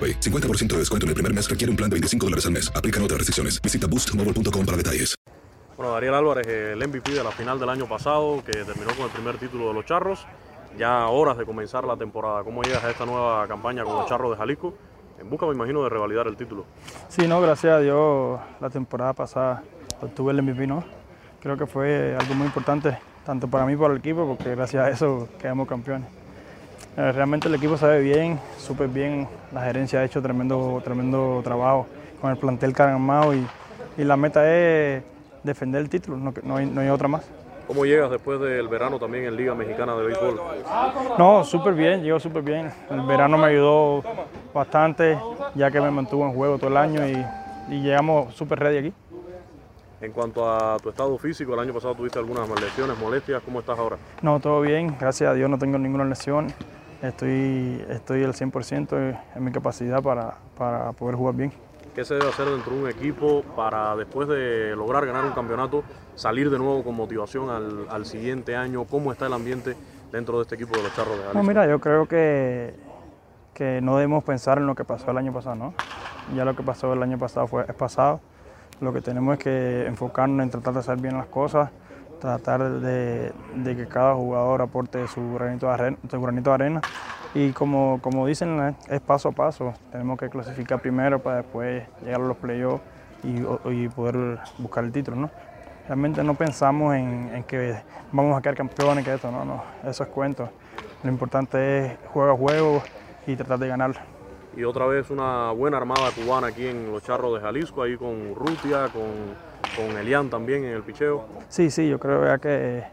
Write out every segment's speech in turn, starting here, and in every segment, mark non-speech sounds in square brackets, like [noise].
AroPay. 50% de descuento en el primer mes requiere un plan de 25 dólares al mes. Aplican otras restricciones. Visita boostmobile.com para detalles. Bueno, Dariel Álvarez, el MVP de la final del año pasado, que terminó con el primer título de los Charros. Ya horas de comenzar la temporada. ¿Cómo llegas a esta nueva campaña con los Charros de Jalisco? En busca, me imagino, de revalidar el título. Sí, no, gracias a Dios, la temporada pasada obtuve el MVP, ¿no? Creo que fue algo muy importante, tanto para mí como para el equipo, porque gracias a eso quedamos campeones. Eh, Realmente el equipo sabe bien, súper bien. La gerencia ha hecho tremendo, tremendo trabajo con el plantel que han armado y, y la meta es defender el título, no, no hay, no hay otra más. ¿Cómo llegas después del verano también en Liga Mexicana de Béisbol? No, súper bien, llegó súper bien. El verano me ayudó bastante, ya que me mantuvo en juego todo el año y, y llegamos súper ready aquí. En cuanto a tu estado físico, el año pasado tuviste algunas lesiones, molestias. ¿Cómo estás ahora? No, todo bien, gracias a Dios no tengo ninguna lesión. Estoy, estoy al 100% en mi capacidad para, para poder jugar bien. ¿Qué se debe hacer dentro de un equipo para después de lograr ganar un campeonato, salir de nuevo con motivación al, al siguiente año? ¿Cómo está el ambiente dentro de este equipo de los Charros de Jalisco? No, mira, yo creo que, que no debemos pensar en lo que pasó el año pasado, ¿no? Ya lo que pasó el año pasado fue, es pasado. Lo que tenemos es que enfocarnos en tratar de hacer bien las cosas, tratar de, que cada jugador aporte su granito de arena. Su granito de arena. Y como, como dicen, eh, es paso a paso. Tenemos que clasificar primero para después llegar a los playoffs y, poder buscar el título, ¿no? Realmente no pensamos en, que vamos a quedar campeones, que esto, no, no, eso es cuento. Lo importante es juego a juego y tratar de ganar. Y otra vez una buena armada cubana aquí en los Charros de Jalisco, ahí con Rutia, con, con Elian también en el picheo. Sí, sí, yo creo que,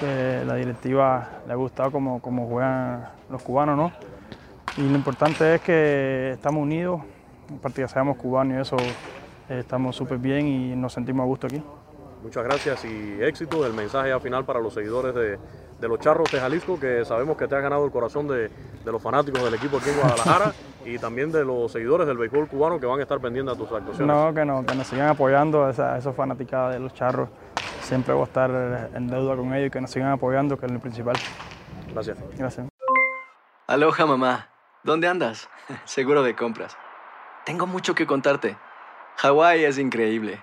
la directiva le ha gustado como juegan los cubanos, ¿no? Y lo importante es que estamos unidos, aparte que seamos cubanos y eso, eh, estamos súper bien y nos sentimos a gusto aquí. Muchas gracias y éxito. El mensaje ya final para los seguidores de, de los Charros de Jalisco, que sabemos que te has ganado el corazón de, de los fanáticos del equipo aquí en Guadalajara [laughs] y también de los seguidores del béisbol cubano que van a estar pendientes a tus actuaciones. No, que, no, que nos sigan apoyando, a esa, a esos fanaticadas de los charros. Siempre voy a estar en deuda con ellos y que nos sigan apoyando, que es lo principal. Gracias. Gracias. Aloha mamá. ¿Dónde andas? [laughs] Seguro de compras. Tengo mucho que contarte. Hawái es increíble.